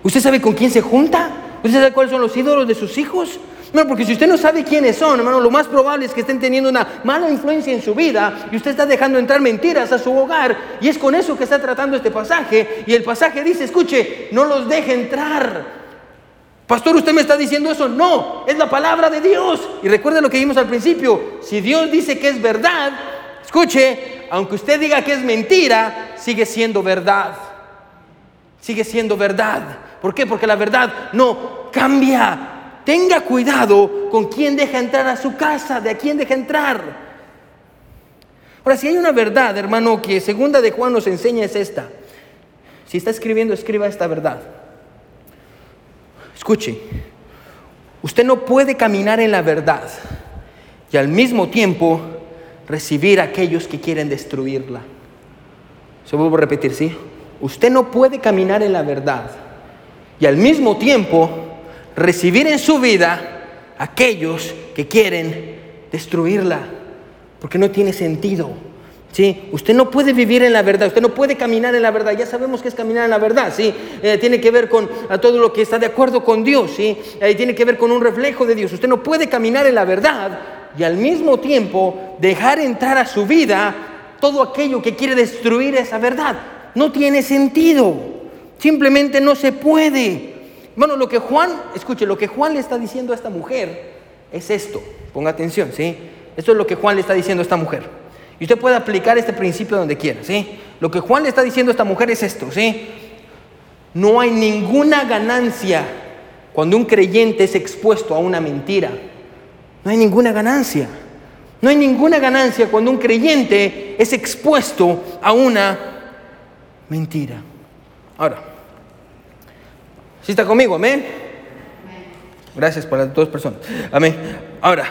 ¿Usted sabe con quién se junta? ¿Usted sabe cuáles son los ídolos de sus hijos? No, porque si usted no sabe quiénes son, hermano, lo más probable es que estén teniendo una mala influencia en su vida y usted está dejando entrar mentiras a su hogar. Y es con eso que está tratando este pasaje. Y el pasaje dice, escuche, no los deje entrar Pastor, usted me está diciendo eso. No, es la palabra de Dios. Y recuerde lo que vimos al principio. Si Dios dice que es verdad, escuche, aunque usted diga que es mentira, sigue siendo verdad. Sigue siendo verdad. ¿Por qué? Porque la verdad no cambia. Tenga cuidado con quién deja entrar a su casa, de a quién deja entrar. Ahora, si hay una verdad, hermano, que segunda de Juan nos enseña es esta. Si está escribiendo, escriba esta verdad. Escuche, usted no puede caminar en la verdad y al mismo tiempo recibir a aquellos que quieren destruirla. Se vuelvo a repetir, ¿sí? Usted no puede caminar en la verdad y al mismo tiempo recibir en su vida aquellos que quieren destruirla, porque no tiene sentido. ¿Sí? Usted no puede vivir en la verdad, usted no puede caminar en la verdad. Ya sabemos que es caminar en la verdad, ¿sí? Eh, tiene que ver con todo lo que está de acuerdo con Dios, ¿sí? Eh, tiene que ver con un reflejo de Dios. Usted no puede caminar en la verdad y al mismo tiempo dejar entrar a su vida todo aquello que quiere destruir esa verdad. No tiene sentido. Simplemente no se puede. Bueno, lo que Juan, escuche, lo que Juan le está diciendo a esta mujer es esto. Ponga atención, ¿sí? Esto es lo que Juan le está diciendo a esta mujer. Y usted puede aplicar este principio donde quiera, ¿sí? Lo que Juan le está diciendo a esta mujer es esto, ¿sí? No hay ninguna ganancia cuando un creyente es expuesto a una mentira. No hay ninguna ganancia. No hay ninguna ganancia cuando un creyente es expuesto a una mentira. Ahora, ¿sí está conmigo? Amén. Gracias por las dos personas. Amén. Ahora,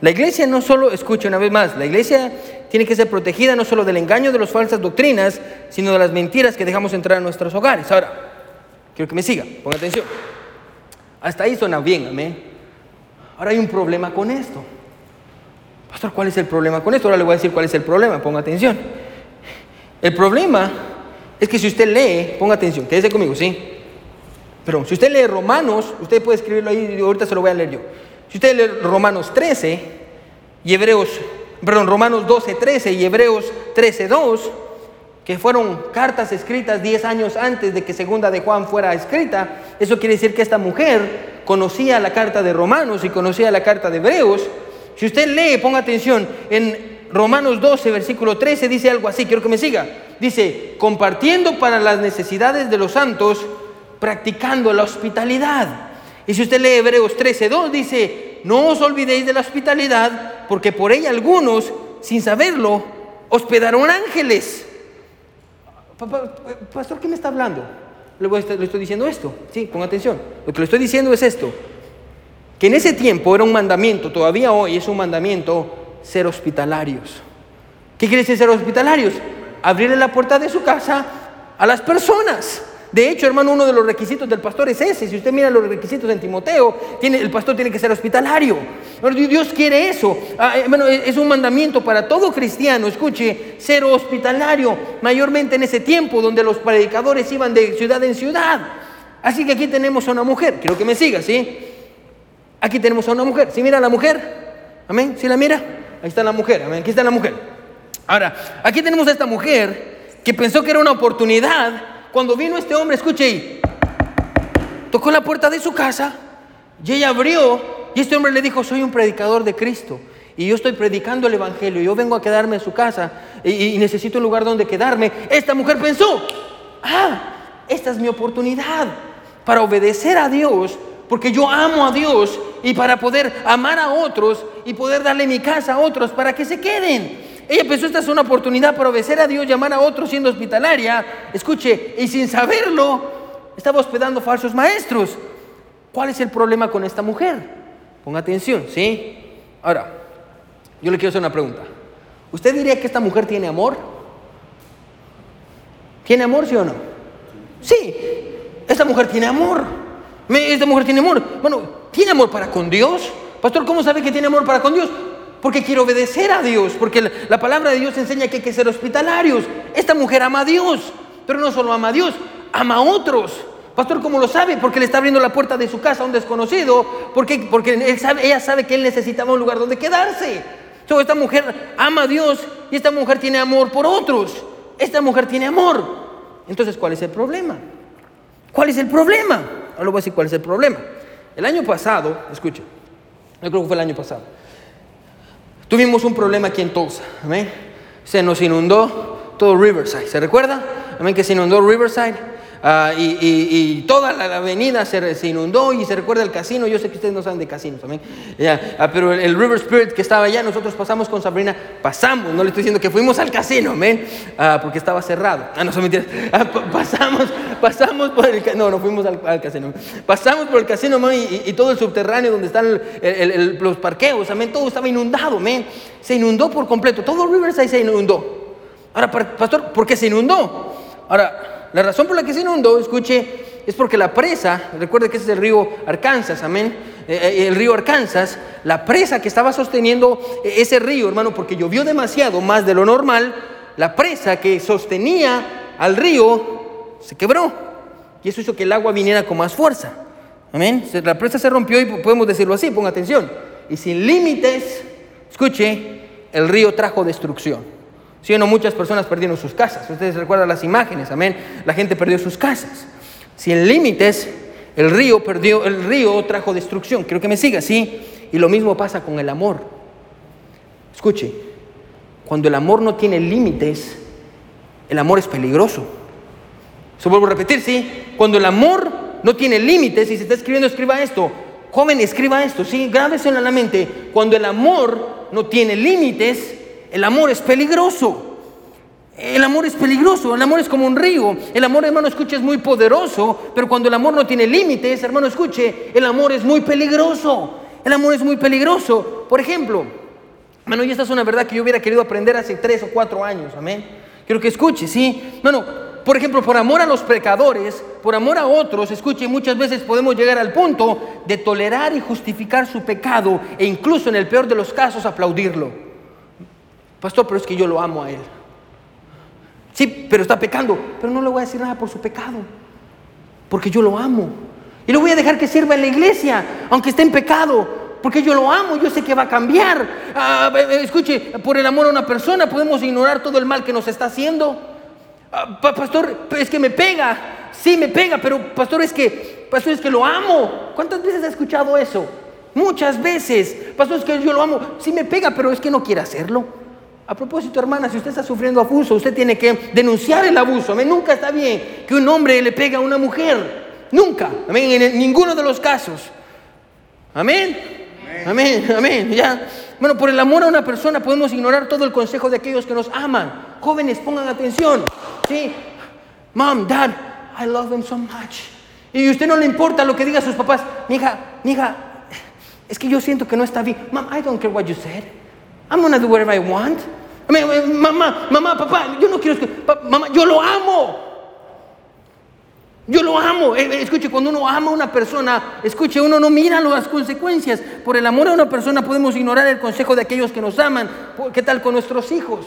la iglesia no solo, escuche una vez más, la iglesia tiene que ser protegida no solo del engaño de las falsas doctrinas, sino de las mentiras que dejamos entrar en nuestros hogares. Ahora, quiero que me siga, ponga atención. Hasta ahí suena bien, amén. Ahora hay un problema con esto. Pastor, ¿cuál es el problema con esto? Ahora le voy a decir cuál es el problema, ponga atención. El problema es que si usted lee, ponga atención, quédese conmigo, ¿sí? Pero si usted lee Romanos, usted puede escribirlo ahí, ahorita se lo voy a leer yo. Si usted lee Romanos 13 y Hebreos, perdón, Romanos 12, 13 y Hebreos 13, 2, que fueron cartas escritas 10 años antes de que segunda de Juan fuera escrita, eso quiere decir que esta mujer conocía la carta de Romanos y conocía la carta de Hebreos. Si usted lee, ponga atención, en Romanos 12, versículo 13 dice algo así, quiero que me siga. Dice, compartiendo para las necesidades de los santos, practicando la hospitalidad. Y si usted lee Hebreos 13, 2, dice, no os olvidéis de la hospitalidad, porque por ella algunos, sin saberlo, hospedaron ángeles. Pastor, ¿qué me está hablando? Le, estoy diciendo esto. Sí, con atención. Lo que le estoy diciendo es esto. Que en ese tiempo era un mandamiento, todavía hoy es un mandamiento ser hospitalarios. ¿Qué quiere decir ser hospitalarios? Abrirle la puerta de su casa a las personas. De hecho, hermano, uno de los requisitos del pastor es ese. Si usted mira los requisitos en Timoteo, tiene, el pastor tiene que ser hospitalario. Dios quiere eso. Ah, eh, es un mandamiento para todo cristiano, escuche, ser hospitalario, mayormente en ese tiempo donde los predicadores iban de ciudad en ciudad. Así que aquí tenemos a una mujer, quiero que me siga, ¿sí? Aquí tenemos a una mujer. ¿Sí mira a la mujer? ¿Amén? ¿Sí la mira? Ahí está la mujer, amén. Aquí está la mujer. Ahora, aquí tenemos a esta mujer que pensó que era una oportunidad cuando vino este hombre, escuche ahí, tocó la puerta de su casa y ella abrió y este hombre le dijo, soy un predicador de Cristo y yo estoy predicando el Evangelio, yo vengo a quedarme en su casa y, necesito un lugar donde quedarme. Esta mujer pensó, ah, esta es mi oportunidad para obedecer a Dios, porque yo amo a Dios y para poder amar a otros y poder darle mi casa a otros para que se queden. Ella pensó, esta es una oportunidad para obedecer a Dios, llamar a otros siendo hospitalaria. Escuche, y sin saberlo, estaba hospedando falsos maestros. ¿Cuál es el problema con esta mujer? Ponga atención, ¿sí? Ahora, yo le quiero hacer una pregunta. ¿Usted diría que esta mujer tiene amor? ¿Tiene amor, sí o no? Sí, esta mujer tiene amor. Esta mujer tiene amor. Bueno, ¿tiene amor para con Dios? Pastor, ¿cómo sabe que tiene amor para con Dios? Porque quiere obedecer a Dios, porque la, palabra de Dios enseña que hay que ser hospitalarios. Esta mujer ama a Dios, pero no solo ama a Dios, ama a otros. Pastor, ¿cómo lo sabe? Porque le está abriendo la puerta de su casa a un desconocido, porque, porque ella sabe que él necesitaba un lugar donde quedarse. Entonces, esta mujer ama a Dios y esta mujer tiene amor por otros. Esta mujer tiene amor. Entonces, ¿cuál es el problema? ¿Cuál es el problema? Ahora voy a decir cuál es el problema. El año pasado, escuche, yo creo que fue el año pasado, Tuvimos un problema aquí en Tulsa, amén. Se nos inundó todo Riverside, ¿se recuerda? Amén, que se inundó Riverside. Ah, y, toda la, avenida se, inundó y se recuerda el casino. Yo sé que ustedes no saben de casinos también. Ah, pero el, River Spirit que estaba allá, nosotros pasamos con Sabrina, pasamos, no le estoy diciendo que fuimos al casino, amén, ah, porque estaba cerrado. Ah, no, son mentiras. pasamos, pasamos por el no, no fuimos al, casino. Pasamos por el casino, y, todo el subterráneo donde están los parqueos, amén, todo estaba inundado, amén. Se inundó por completo, todo Riverside se inundó. Ahora, pastor, ¿por qué se inundó? Ahora, la razón por la que se inundó, escuche, es porque la presa, recuerde que ese es el río Arkansas, amén, eh, eh, el río Arkansas, la presa que estaba sosteniendo ese río, hermano, porque llovió demasiado, más de lo normal, la presa que sostenía al río se quebró. Y eso hizo que el agua viniera con más fuerza. Amén. La presa se rompió y podemos decirlo así, ponga atención. Y sin límites, escuche, el río trajo destrucción. Si no, muchas personas perdieron sus casas. Ustedes recuerdan las imágenes, amén. La gente perdió sus casas. Sin límites, el río perdió, el río trajo destrucción. Quiero que me siga, ¿sí? Y lo mismo pasa con el amor. Escuche, cuando el amor no tiene límites, el amor es peligroso. Se vuelvo a repetir, ¿sí? Cuando el amor no tiene límites, y se está escribiendo, escriba esto. Joven, escriba esto, ¿sí? Grábese en la mente. Cuando el amor no tiene límites, el amor es peligroso. El amor es peligroso, el amor es como un río. El amor, hermano, escuche, es muy poderoso, pero cuando el amor no tiene límites, hermano, escuche, el amor es muy peligroso. El amor es muy peligroso. Por ejemplo, hermano, y esta es una verdad que yo hubiera querido aprender hace tres o cuatro años, amén. Quiero que escuche, ¿sí? Bueno, por ejemplo, por amor a los pecadores, por amor a otros, escuche, muchas veces podemos llegar al punto de tolerar y justificar su pecado e incluso en el peor de los casos aplaudirlo. Pastor, pero es que yo lo amo a él. Sí, pero está pecando. Pero no le voy a decir nada por su pecado. Porque yo lo amo. Y le voy a dejar que sirva en la iglesia, aunque esté en pecado. Porque yo lo amo, yo sé que va a cambiar. Ah, escuche, por el amor a una persona podemos ignorar todo el mal que nos está haciendo. Ah, pastor, es que me pega. Sí, me pega, pero pastor, es que, pastor, es que lo amo. ¿Cuántas veces ha escuchado eso? Muchas veces. Pastor, es que yo lo amo. Sí me pega, pero es que no quiere hacerlo. A propósito, hermana, si usted está sufriendo abuso, usted tiene que denunciar el abuso. Amén. Nunca está bien que un hombre le pegue a una mujer. Nunca. Amén. En ninguno de los casos. Amén. Amén. Amén. Ya. Bueno, por el amor a una persona podemos ignorar todo el consejo de aquellos que nos aman. Jóvenes, pongan atención. Sí. Mom, dad, I love them so much. Y usted no le importa lo que diga sus papás. Mija, mija, es que yo siento que no está bien. Mom, I don't care what you said. I'm gonna do whatever I want. Mamá, mamá, papá, yo no quiero mamá, yo lo amo. Yo lo amo. Eh, eh, escuche, cuando uno ama a una persona, escuche, uno no mira las consecuencias. Por el amor a una persona podemos ignorar el consejo de aquellos que nos aman. ¿Qué tal con nuestros hijos?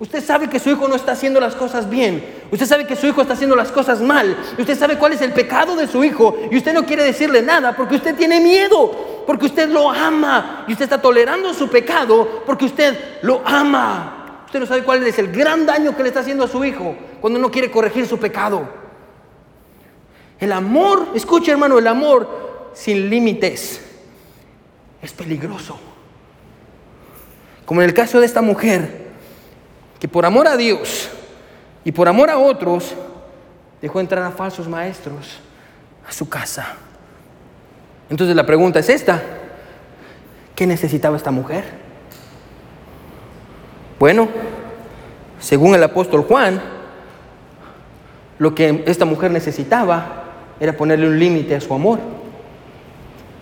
Usted sabe que su hijo no está haciendo las cosas bien. Usted sabe que su hijo está haciendo las cosas mal. Usted sabe cuál es el pecado de su hijo. Y usted no quiere decirle nada porque usted tiene miedo. Porque usted lo ama. Y usted está tolerando su pecado porque usted lo ama. Usted no sabe cuál es el gran daño que le está haciendo a su hijo cuando no quiere corregir su pecado. El amor, escuche hermano, el amor sin límites es peligroso. Como en el caso de esta mujer que por amor a Dios y por amor a otros dejó entrar a falsos maestros a su casa. Entonces la pregunta es esta, ¿qué necesitaba esta mujer? Bueno, según el apóstol Juan, lo que esta mujer necesitaba era ponerle un límite a su amor.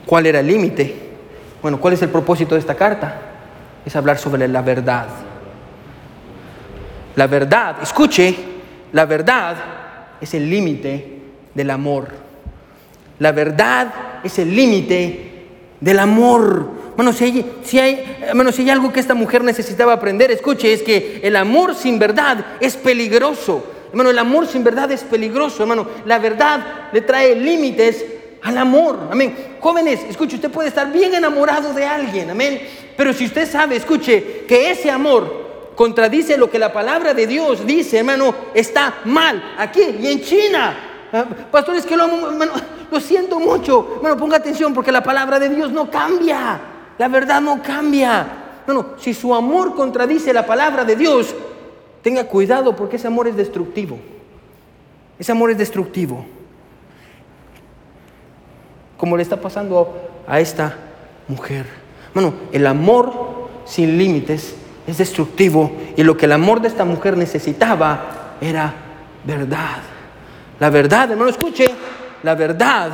¿Cuál era el límite? Bueno, ¿cuál es el propósito de esta carta? Es hablar sobre la verdad. La verdad, escuche, la verdad es el límite del amor. La verdad es el límite del amor. Bueno, si hay, si, hay, si hay algo que esta mujer necesitaba aprender, escuche, es que el amor sin verdad es peligroso. Hermano, el amor sin verdad es peligroso, hermano. La verdad le trae límites al amor. Amén. Jóvenes, escuche, usted puede estar bien enamorado de alguien, amén. Pero si usted sabe, escuche, que ese amor contradice lo que la palabra de Dios dice, hermano, está mal aquí y en China. Ah, pastores que lo lo siento mucho. Bueno, ponga atención porque la palabra de Dios no cambia. La verdad no cambia. Bueno, si su amor contradice la palabra de Dios, tenga cuidado porque ese amor es destructivo. Ese amor es destructivo. Como le está pasando a esta mujer. Bueno, el amor sin límites es destructivo y lo que el amor de esta mujer necesitaba era verdad. La verdad, hermano, escuche, la verdad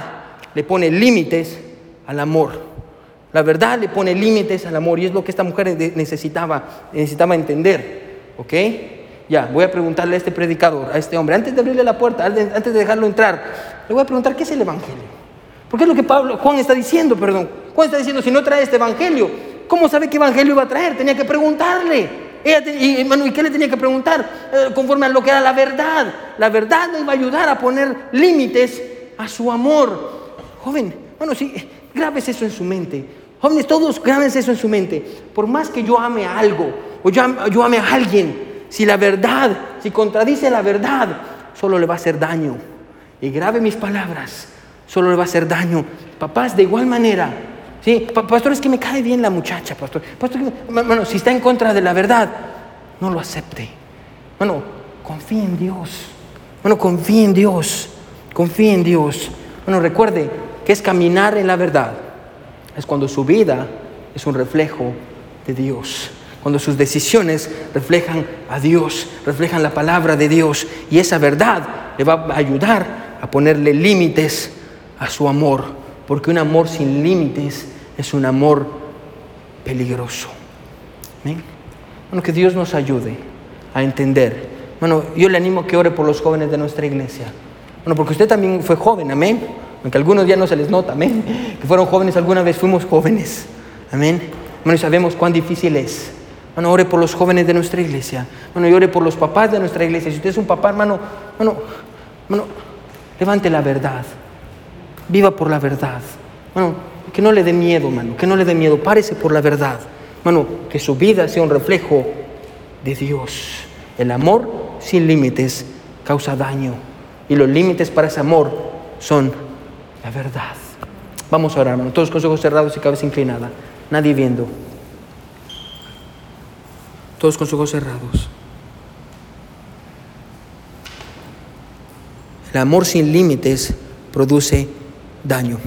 le pone límites al amor. La verdad le pone límites al amor y es lo que esta mujer necesitaba, necesitaba entender. ¿Ok? ya, voy a preguntarle a este predicador, a este hombre, antes de abrirle la puerta, antes de dejarlo entrar, le voy a preguntar qué es el Evangelio. Porque es lo que Pablo, Juan está diciendo, perdón. Juan está diciendo, si no trae este Evangelio, ¿cómo sabe qué Evangelio iba a traer? Tenía que preguntarle. Ella y, hermano, ¿y qué le tenía que preguntar? Eh, conforme a lo que era la verdad. La verdad le iba a ayudar a poner límites a su amor. Joven, bueno, sí, grabes eso en su mente. Jóvenes, todos grábense eso en su mente. Por más que yo ame a algo, o yo, yo ame a alguien, si la verdad, si contradice la verdad, solo le va a hacer daño. Y grabe mis palabras, solo le va a hacer daño. Papás, de igual manera. Sí, Pa- pastor, es que me cae bien la muchacha, pastor. Pastor, bueno, si está en contra de la verdad, no lo acepte. Bueno, confíe en Dios. Bueno, confíe en Dios. Confíe en Dios. Bueno, recuerde que es caminar en la verdad. Es cuando su vida es un reflejo de Dios. Cuando sus decisiones reflejan a Dios, reflejan la palabra de Dios. Y esa verdad le va a ayudar a ponerle límites a su amor. Porque un amor sin límites es un amor peligroso. Amén. Bueno, que Dios nos ayude a entender. Bueno, yo le animo a que ore por los jóvenes de nuestra iglesia. Bueno, porque usted también fue joven, amén. Aunque algunos ya no se les nota, amén. Que fueron jóvenes, alguna vez fuimos jóvenes. Amén. Bueno, y sabemos cuán difícil es. Bueno, ore por los jóvenes de nuestra iglesia. Bueno, y ore por los papás de nuestra iglesia. Si usted es un papá, hermano, bueno, bueno, levante la verdad. Viva por la verdad. Bueno, que no le dé miedo, hermano, que no le dé miedo. Párese por la verdad. Bueno, que su vida sea un reflejo de Dios. El amor sin límites causa daño. Y los límites para ese amor son la verdad. Vamos a orar, hermano. Todos con los ojos cerrados y cabeza inclinada. Nadie viendo. Todos con los ojos cerrados. El amor sin límites produce daño.